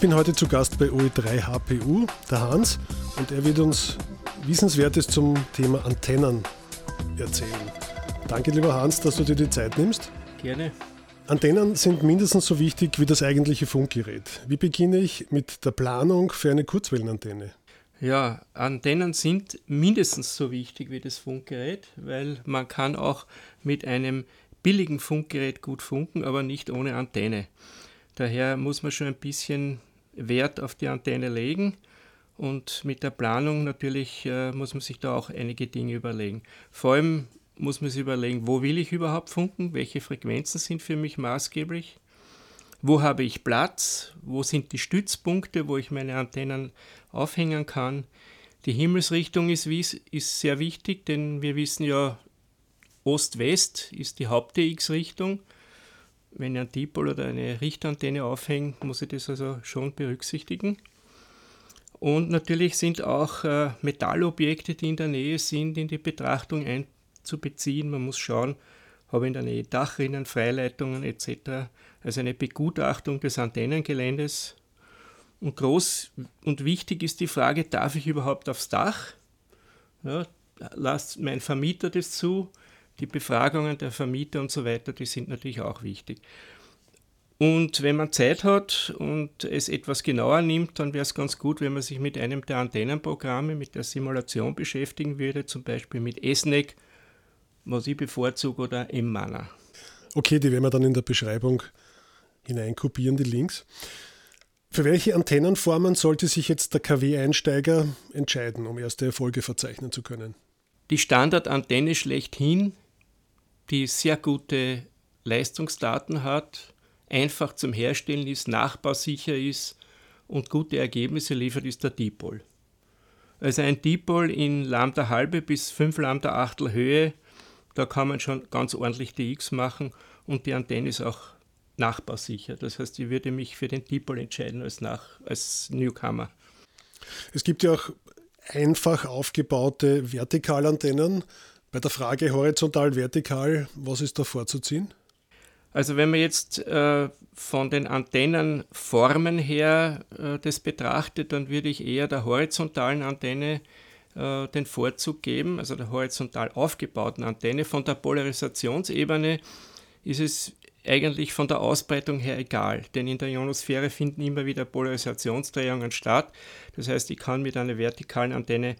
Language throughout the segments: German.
bin heute zu Gast bei OE3 HPU, der Hans, und er wird uns Wissenswertes zum Thema Antennen erzählen. Danke, lieber Hans, dass du dir die Zeit nimmst. Gerne. Antennen sind mindestens so wichtig wie das eigentliche Funkgerät. Wie beginne ich mit der Planung für eine Kurzwellenantenne? Ja, Antennen sind mindestens so wichtig wie das Funkgerät, weil man kann auch mit einem billigen Funkgerät gut funken, aber nicht ohne Antenne. Daher muss man schon ein bisschen Wert auf die Antenne legen und mit der Planung natürlich äh, muss man sich da auch einige Dinge überlegen. Vor allem muss man sich überlegen, wo will ich überhaupt funken, welche Frequenzen sind für mich maßgeblich, wo habe ich Platz, wo sind die Stützpunkte, wo ich meine Antennen aufhängen kann. Die Himmelsrichtung ist, ist sehr wichtig, denn wir wissen ja, Ost-West ist die Haupt-DX-Richtung. Wenn ich ein Dipol oder eine Richtantenne aufhänge, muss ich das also schon berücksichtigen. Und natürlich sind auch äh, Metallobjekte, die in der Nähe sind, in die Betrachtung ein, zu beziehen. Man muss schauen, habe ich in der Nähe Dachrinnen, Freileitungen etc. Also eine Begutachtung des Antennengeländes. Und groß und wichtig ist die Frage, darf ich überhaupt aufs Dach? Ja, lasst mein Vermieter das zu? Die Befragungen der Vermieter und so weiter, die sind natürlich auch wichtig. Und wenn man Zeit hat und es etwas genauer nimmt, dann wäre es ganz gut, wenn man sich mit einem der Antennenprogramme, mit der Simulation beschäftigen würde, zum Beispiel mit ESNEC was ich bevorzuge, oder M-Mana. Okay, die werden wir dann in der Beschreibung hineinkopieren, die Links. Für welche Antennenformen sollte sich jetzt der KW-Einsteiger entscheiden, um erste Erfolge verzeichnen zu können? Die Standardantenne schlechthin, die sehr gute Leistungsdaten hat, einfach zum Herstellen ist, nachbausicher ist und gute Ergebnisse liefert, ist der Dipol. Also ein Dipol in Lambda halbe bis 5 Lambda Achtel Höhe da kann man schon ganz ordentlich DX machen und die Antenne ist auch nachbausicher. Das heißt, ich würde mich für den Dipol entscheiden als, nach, als Newcomer. Es gibt ja auch einfach aufgebaute Vertikalantennen. Bei der Frage horizontal, vertikal, was ist da vorzuziehen? Also wenn man jetzt äh, von den Antennenformen her äh, das betrachtet, dann würde ich eher der horizontalen Antenne äh, den Vorzug geben, also der horizontal aufgebauten Antenne. Von der Polarisationsebene ist es eigentlich von der Ausbreitung her egal, denn in der Ionosphäre finden immer wieder Polarisationsdrehungen statt. Das heißt, ich kann mit einer vertikalen Antenne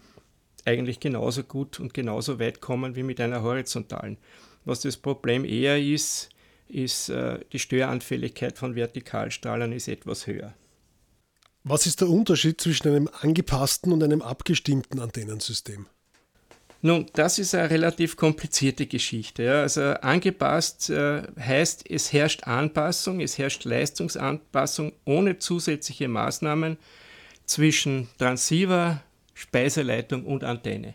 eigentlich genauso gut und genauso weit kommen wie mit einer horizontalen. Was das Problem eher ist, ist äh, die Störanfälligkeit von Vertikalstrahlern ist etwas höher. Was ist der Unterschied zwischen einem angepassten und einem abgestimmten Antennensystem? Nun, das ist eine relativ komplizierte Geschichte. Ja. Also angepasst äh, heißt, es herrscht Anpassung, es herrscht Leistungsanpassung ohne zusätzliche Maßnahmen zwischen Transceiver, Speiseleitung und Antenne.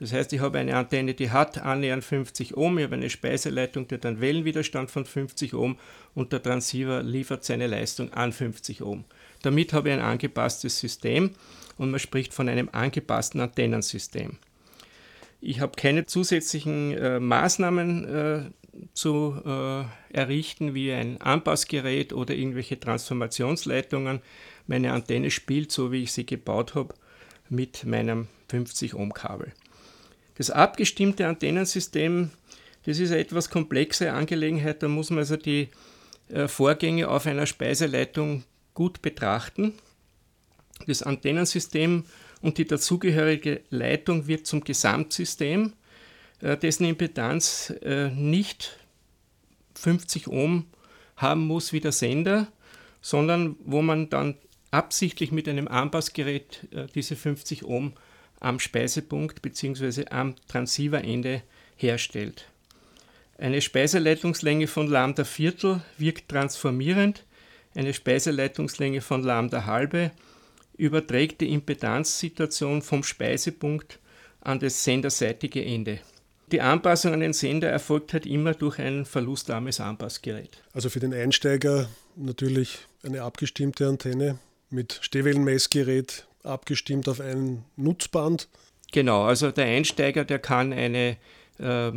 Das heißt, ich habe eine Antenne, die hat annähernd 50 Ohm, ich habe eine Speiseleitung, die hat einen Wellenwiderstand von 50 Ohm und der Transceiver liefert seine Leistung an 50 Ohm. Damit habe ich ein angepasstes System und man spricht von einem angepassten Antennensystem. Ich habe keine zusätzlichen äh, Maßnahmen äh, zu äh, errichten, wie ein Anpassgerät oder irgendwelche Transformationsleitungen. Meine Antenne spielt, so wie ich sie gebaut habe, mit meinem 50 Ohm Kabel. Das abgestimmte Antennensystem, das ist eine etwas komplexe Angelegenheit. Da muss man also die äh, Vorgänge auf einer Speiseleitung gut betrachten. Das Antennensystem und die dazugehörige Leitung wird zum Gesamtsystem, äh, dessen Impedanz äh, nicht 50 Ohm haben muss wie der Sender, sondern wo man dann absichtlich mit einem Anpassgerät äh, diese 50 Ohm am Speisepunkt bzw. am Transceiverende herstellt. Eine Speiseleitungslänge von Lambda Viertel wirkt transformierend eine Speiseleitungslänge von Lambda halbe überträgt die Impedanzsituation vom Speisepunkt an das senderseitige Ende. Die Anpassung an den Sender erfolgt halt immer durch ein verlustarmes Anpassgerät. Also für den Einsteiger natürlich eine abgestimmte Antenne mit Stehwellenmessgerät abgestimmt auf ein Nutzband. Genau, also der Einsteiger, der kann eine äh,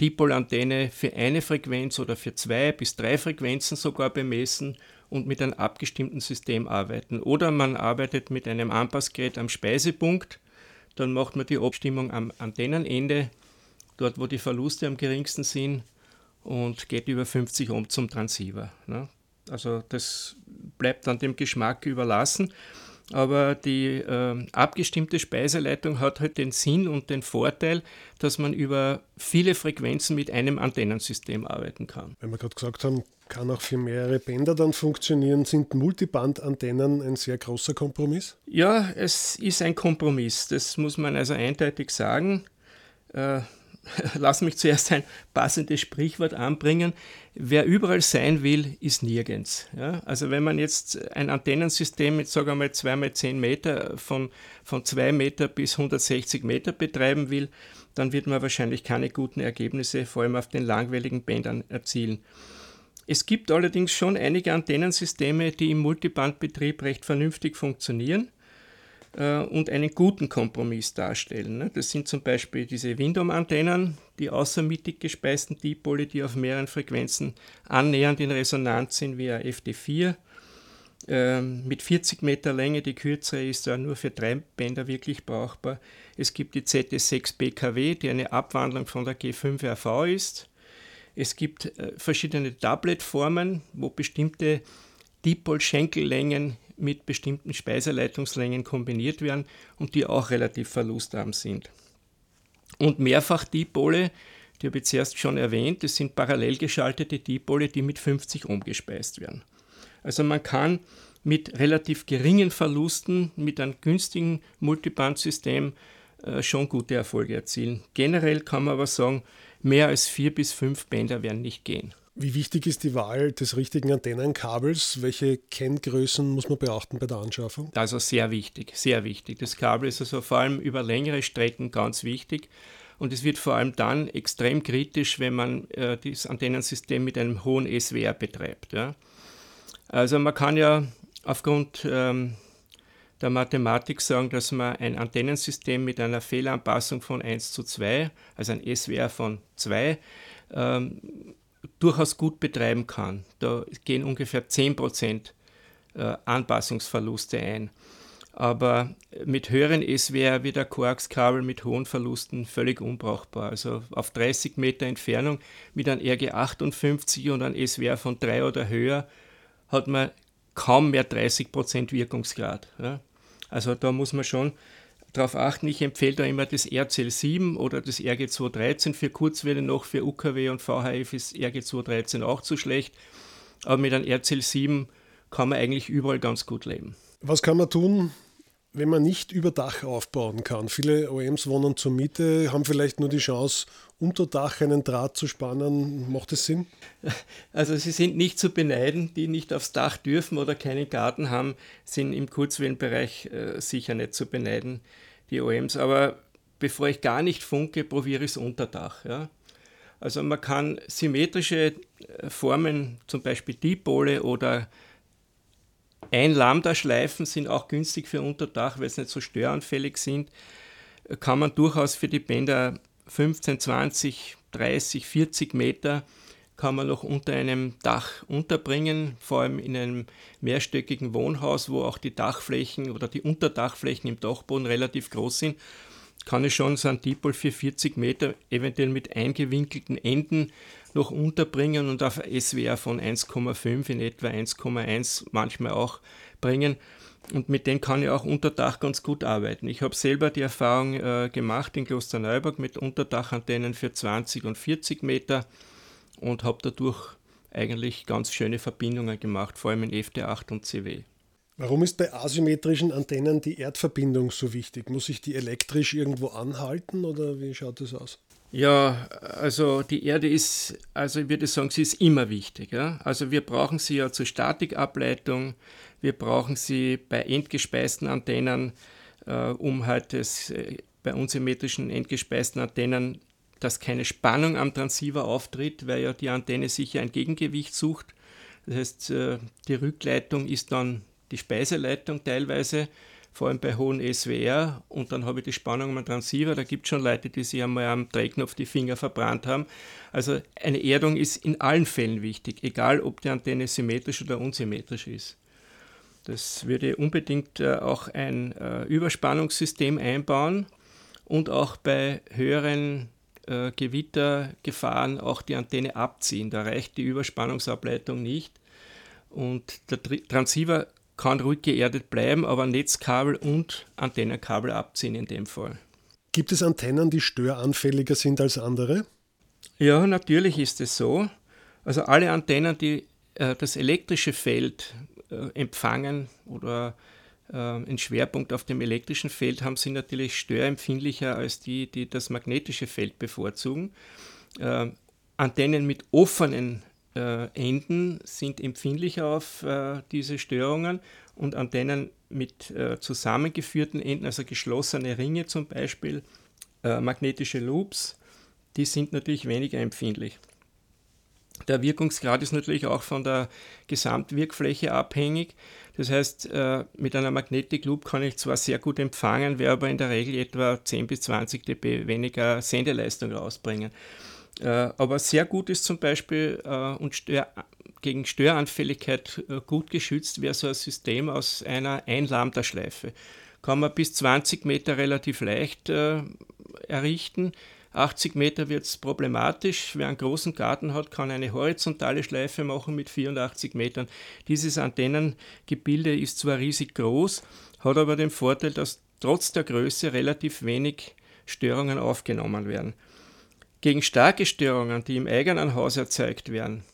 Dipolantenne für eine Frequenz oder für zwei bis drei Frequenzen sogar bemessen und mit einem abgestimmten System arbeiten. Oder man arbeitet mit einem Anpassgerät am Speisepunkt, dann macht man die Abstimmung am Antennenende, dort wo die Verluste am geringsten sind und geht über 50 Ohm zum Transceiver. Ne? Also das bleibt dann dem Geschmack überlassen. Aber die äh, abgestimmte Speiseleitung hat halt den Sinn und den Vorteil, dass man über viele Frequenzen mit einem Antennensystem arbeiten kann. Wenn wir gerade gesagt haben, kann auch für mehrere Bänder dann funktionieren, sind Multiband-Antennen ein sehr großer Kompromiss? Ja, es ist ein Kompromiss. Das muss man also eindeutig sagen. Äh, lass mich zuerst ein passendes Sprichwort anbringen. Wer überall sein will, ist nirgends. Ja? Also wenn man jetzt ein Antennensystem mit, sagen wir mal, 2 mal 10 Meter von, von 2 Meter bis 160 Meter betreiben will, dann wird man wahrscheinlich keine guten Ergebnisse, vor allem auf den langweiligen Bändern, erzielen. Es gibt allerdings schon einige Antennensysteme, die im Multibandbetrieb recht vernünftig funktionieren und einen guten Kompromiss darstellen. Ne? Das sind zum Beispiel diese Windom-Antennen, die außermittig gespeisten Dipole, die auf mehreren Frequenzen annähernd in Resonanz sind wie ein FD4. Ähm, mit 40 Meter Länge, die kürzere ist ja nur für drei Bänder wirklich brauchbar. Es gibt die ZS6 BKW, die eine Abwandlung von der G5RV ist. Es gibt äh, verschiedene Doublet-Formen, wo bestimmte Dipol-Schenkellängen mit bestimmten Speiseleitungslängen kombiniert werden und die auch relativ verlustarm sind. Und Mehrfach-Dipole, die habe ich zuerst schon erwähnt, das sind parallel geschaltete Dipole, die mit 50 Ohm gespeist werden. Also man kann mit relativ geringen Verlusten mit einem günstigen Multibandsystem äh, schon gute Erfolge erzielen. Generell kann man aber sagen, mehr als vier bis fünf Bänder werden nicht gehen. Wie wichtig ist die Wahl des richtigen Antennenkabels? Welche Kenngrößen muss man beachten bei der Anschaffung? Also sehr wichtig, sehr wichtig. Das Kabel ist also vor allem über längere Strecken ganz wichtig. Und es wird vor allem dann extrem kritisch, wenn man äh, das Antennensystem mit einem hohen SWR betreibt. Ja. Also man kann ja aufgrund ähm, der Mathematik sagen, dass man ein Antennensystem mit einer Fehlanpassung von 1 zu 2, also ein SWR von 2, ähm, durchaus gut betreiben kann. Da gehen ungefähr 10% äh, Anpassungsverluste ein. Aber mit höheren SWR wie der Koaxkabel mit hohen Verlusten völlig unbrauchbar. Also auf 30 Meter Entfernung mit einem RG58 und einem SWR von 3 oder höher hat man kaum mehr 30% Wirkungsgrad. Also da muss man schon darauf achten. Ich empfehle da immer das RCL7 oder das RG213 für Kurzwelle noch, für UKW und VHF ist RG213 auch zu schlecht. Aber mit einem RCL7 kann man eigentlich überall ganz gut leben. Was kann man tun, wenn man nicht über Dach aufbauen kann? Viele OEMs wohnen zur Miete, haben vielleicht nur die Chance, unter Dach einen Draht zu spannen. Macht das Sinn? Also sie sind nicht zu beneiden, die nicht aufs Dach dürfen oder keinen Garten haben, sind im Kurzwellenbereich äh, sicher nicht zu beneiden, die OEMs. Aber bevor ich gar nicht funke, probiere ich es unter Dach. Ja? Also man kann symmetrische äh, Formen, zum Beispiel Dipole oder ein Lambda-Schleifen sind auch günstig für Unterdach, weil sie nicht so störanfällig sind. Kann man durchaus für die Bänder 15, 20, 30, 40 Meter kann man noch unter einem Dach unterbringen, vor allem in einem mehrstöckigen Wohnhaus, wo auch die Dachflächen oder die Unterdachflächen im Dachboden relativ groß sind, kann ich schon so ein Dipol für 40 Meter eventuell mit eingewinkelten Enden noch unterbringen und auf SWR von 1,5 in etwa 1,1 manchmal auch bringen. Und mit denen kann ich auch unter Dach ganz gut arbeiten. Ich habe selber die Erfahrung äh, gemacht in Klosterneuburg mit Unterdachantennen für 20 und 40 Meter und habe dadurch eigentlich ganz schöne Verbindungen gemacht, vor allem in FD8 und CW. Warum ist bei asymmetrischen Antennen die Erdverbindung so wichtig? Muss ich die elektrisch irgendwo anhalten oder wie schaut das aus? Ja, also die Erde ist, also ich würde sagen, sie ist immer wichtig. Ja? Also wir brauchen sie ja zur Statikableitung, wir brauchen sie bei endgespeisten Antennen, äh, um halt das, äh, bei unsymmetrischen endgespeisten Antennen, dass keine Spannung am Transceiver auftritt, weil ja die Antenne sich ja ein Gegengewicht sucht. Das heißt, äh, die Rückleitung ist dann die Speiseleitung teilweise vor allem bei hohen SWR. Und dann habe ich die Spannung am Transceiver. Da gibt es schon Leute, die sich einmal am Drehknopf die Finger verbrannt haben. Also eine Erdung ist in allen Fällen wichtig, egal ob die Antenne symmetrisch oder unsymmetrisch ist. Das würde unbedingt äh, auch ein äh, Überspannungssystem einbauen und auch bei höheren äh, Gewittergefahren auch die Antenne abziehen. Da reicht die Überspannungsableitung nicht. Und der Transceiver kann ruhig geerdet bleiben, aber Netzkabel und Antennenkabel abziehen in dem Fall. Gibt es Antennen, die störanfälliger sind als andere? Ja, natürlich ist es so. Also alle Antennen, die äh, das elektrische Feld äh, empfangen oder äh, einen Schwerpunkt auf dem elektrischen Feld haben, sind natürlich störempfindlicher als die, die das magnetische Feld bevorzugen. Äh, Antennen mit offenen äh, Enden sind empfindlicher auf äh, diese Störungen und Antennen mit äh, zusammengeführten Enden, also geschlossene Ringe zum Beispiel, äh, magnetische Loops, die sind natürlich weniger empfindlich. Der Wirkungsgrad ist natürlich auch von der Gesamtwirkfläche abhängig. Das heißt, äh, mit einer Magnetic Loop kann ich zwar sehr gut empfangen, werde aber in der Regel etwa 10 bis 20 dB weniger Sendeleistung rausbringen. Äh, aber sehr gut ist zum Beispiel äh, und Stör, gegen Störanfälligkeit gut geschützt wäre so ein System aus einer 1 Lambda-Schleife. Kann man bis 20 Meter relativ leicht errichten 80 Meter wird es problematisch. Wer einen großen Garten hat, kann eine horizontale Schleife machen mit 84 Metern. Dieses Antennengebilde ist zwar riesig groß, hat aber den Vorteil, dass trotz der Größe relativ wenig Störungen aufgenommen werden. Gegen starke Störungen, die im eigenen Haus erzeugt werden,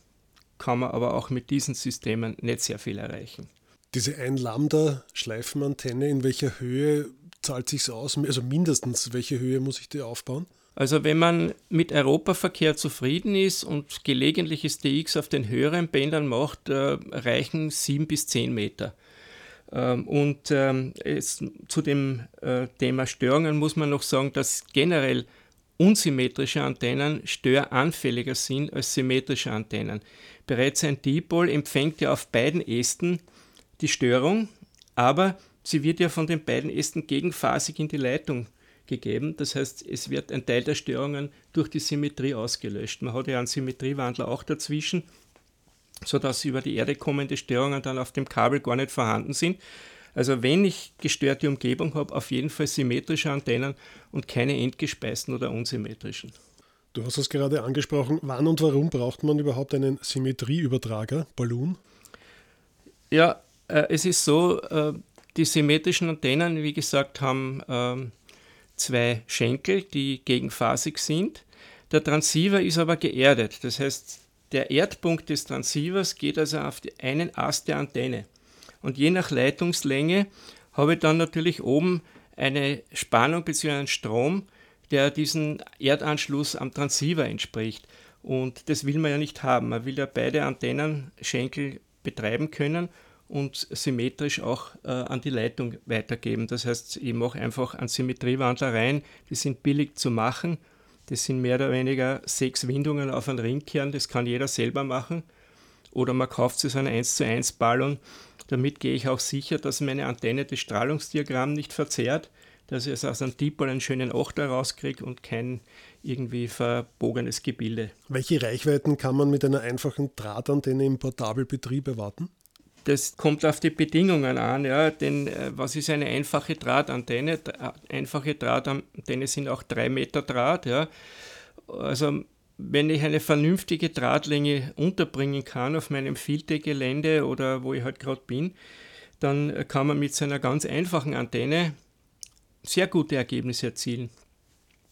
kann man aber auch mit diesen Systemen nicht sehr viel erreichen. Diese 1 Lambda-Schleifenantenne, in welcher Höhe zahlt sich aus? Also mindestens, welche Höhe muss ich die aufbauen? Also wenn man mit Europaverkehr zufrieden ist und gelegentliches DX auf den höheren Bändern macht, äh, reichen sieben bis zehn Meter. Ähm, und ähm, es, zu dem äh, Thema Störungen muss man noch sagen, dass generell unsymmetrische Antennen störanfälliger sind als symmetrische Antennen. Bereits ein Dipol empfängt ja auf beiden Ästen die Störung, aber sie wird ja von den beiden Ästen gegenphasig in die Leitung gegeben. Das heißt, es wird ein Teil der Störungen durch die Symmetrie ausgelöscht. Man hat ja einen Symmetriewandler auch dazwischen, sodass über die Erde kommende Störungen dann auf dem Kabel gar nicht vorhanden sind. Also wenn ich gestörte Umgebung habe, auf jeden Fall symmetrische Antennen und keine entgespeisten oder unsymmetrischen. Du hast es gerade angesprochen. Wann und warum braucht man überhaupt einen Symmetrieübertrager, Balloon? Ja, äh, es ist so, äh, die symmetrischen Antennen, wie gesagt, haben äh, zwei Schenkel, die gegenphasig sind. Der Transceiver ist aber geerdet. Das heißt, der Erdpunkt des Transceivers geht also auf einen Ast der Antenne. Und je nach Leitungslänge habe ich dann natürlich oben eine Spannung bzw. einen Strom, der diesen Erdanschluss am Transceiver entspricht. Und das will man ja nicht haben. Man will ja beide Antennenschenkel betreiben können und symmetrisch auch äh, an die Leitung weitergeben. Das heißt, ich mache einfach einen Symmetriewandler rein, die sind billig zu machen. Das sind mehr oder weniger sechs Windungen auf einen Ringkern, das kann jeder selber machen. Oder man kauft sich so einen 1 zu 1 Ballon. Damit gehe ich auch sicher, dass meine Antenne das Strahlungsdiagramm nicht verzerrt, dass ich aus einem Dipol einen schönen Achter rauskriege und kein irgendwie verbogenes Gebilde. Welche Reichweiten kann man mit einer einfachen Drahtantenne im Portabelbetrieb erwarten? Das kommt auf die Bedingungen an, ja, denn äh, was ist eine einfache Drahtantenne? Einfache Drahtantenne sind auch drei Meter Draht, ja. Also wenn ich eine vernünftige Drahtlänge unterbringen kann auf meinem Filtergelände oder wo ich halt gerade bin, dann kann man mit seiner ganz einfachen Antenne sehr gute Ergebnisse erzielen.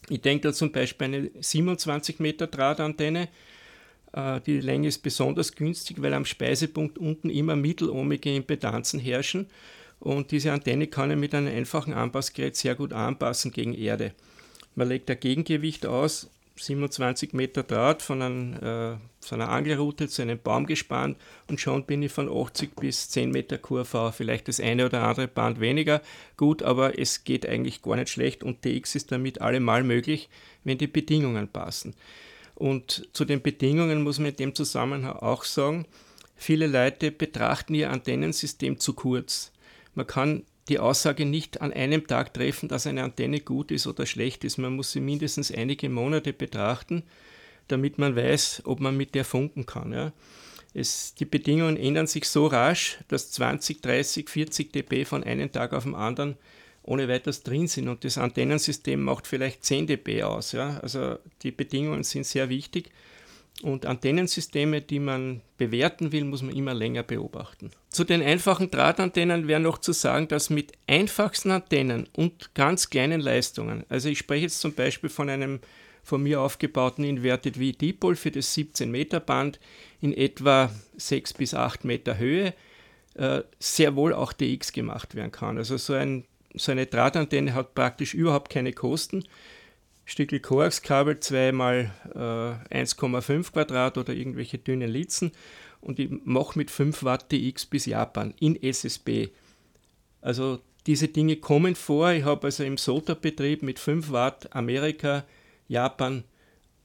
Ich denke da zum Beispiel eine 27 Meter Drahtantenne, die Länge ist besonders günstig, weil am Speisepunkt unten immer mittelohmige Impedanzen herrschen. Und diese Antenne kann ich mit einem einfachen Anpassgerät sehr gut anpassen gegen Erde. Man legt ein Gegengewicht aus, 27 Meter Draht von, einem, äh, von einer Angelroute zu einem Baum gespannt. Und schon bin ich von 80 bis 10 Meter QV, vielleicht das eine oder andere Band weniger. Gut, aber es geht eigentlich gar nicht schlecht. Und TX ist damit allemal möglich, wenn die Bedingungen passen. Und zu den Bedingungen muss man in dem Zusammenhang auch sagen, viele Leute betrachten ihr Antennensystem zu kurz. Man kann die Aussage nicht an einem Tag treffen, dass eine Antenne gut ist oder schlecht ist. Man muss sie mindestens einige Monate betrachten, damit man weiß, ob man mit der funken kann. Ja. Es, die Bedingungen ändern sich so rasch, dass 20, 30, 40 dB von einem Tag auf den anderen ohne weiteres drin sind und das Antennensystem macht vielleicht 10 dB aus. Ja. Also die Bedingungen sind sehr wichtig und Antennensysteme, die man bewerten will, muss man immer länger beobachten. Zu den einfachen Drahtantennen wäre noch zu sagen, dass mit einfachsten Antennen und ganz kleinen Leistungen, also ich spreche jetzt zum Beispiel von einem von mir aufgebauten Inverted V Dipol für das 17 Meter Band in etwa 6 bis 8 Meter Höhe, äh, sehr wohl auch DX gemacht werden kann. Also so, ein, so eine Drahtantenne hat praktisch überhaupt keine Kosten. Stückel Koaxkabel 2 mal äh, 1,5 Quadrat oder irgendwelche dünnen Litzen und ich mache mit 5 Watt DX bis Japan in SSB. Also diese Dinge kommen vor. Ich habe also im SOTA-Betrieb mit 5 Watt Amerika, Japan,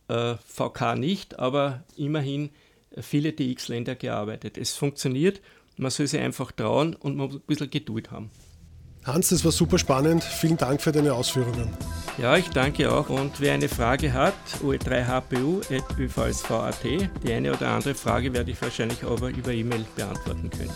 äh, VK nicht, aber immerhin viele DX-Länder gearbeitet. Es funktioniert, man soll sich einfach trauen und man muss ein bisschen Geduld haben. Hans, das war super spannend. Vielen Dank für deine Ausführungen. Ja, ich danke auch. Und wer eine Frage hat, ue3hpu.övsv.at. Die eine oder andere Frage werde ich wahrscheinlich aber über E-Mail beantworten können.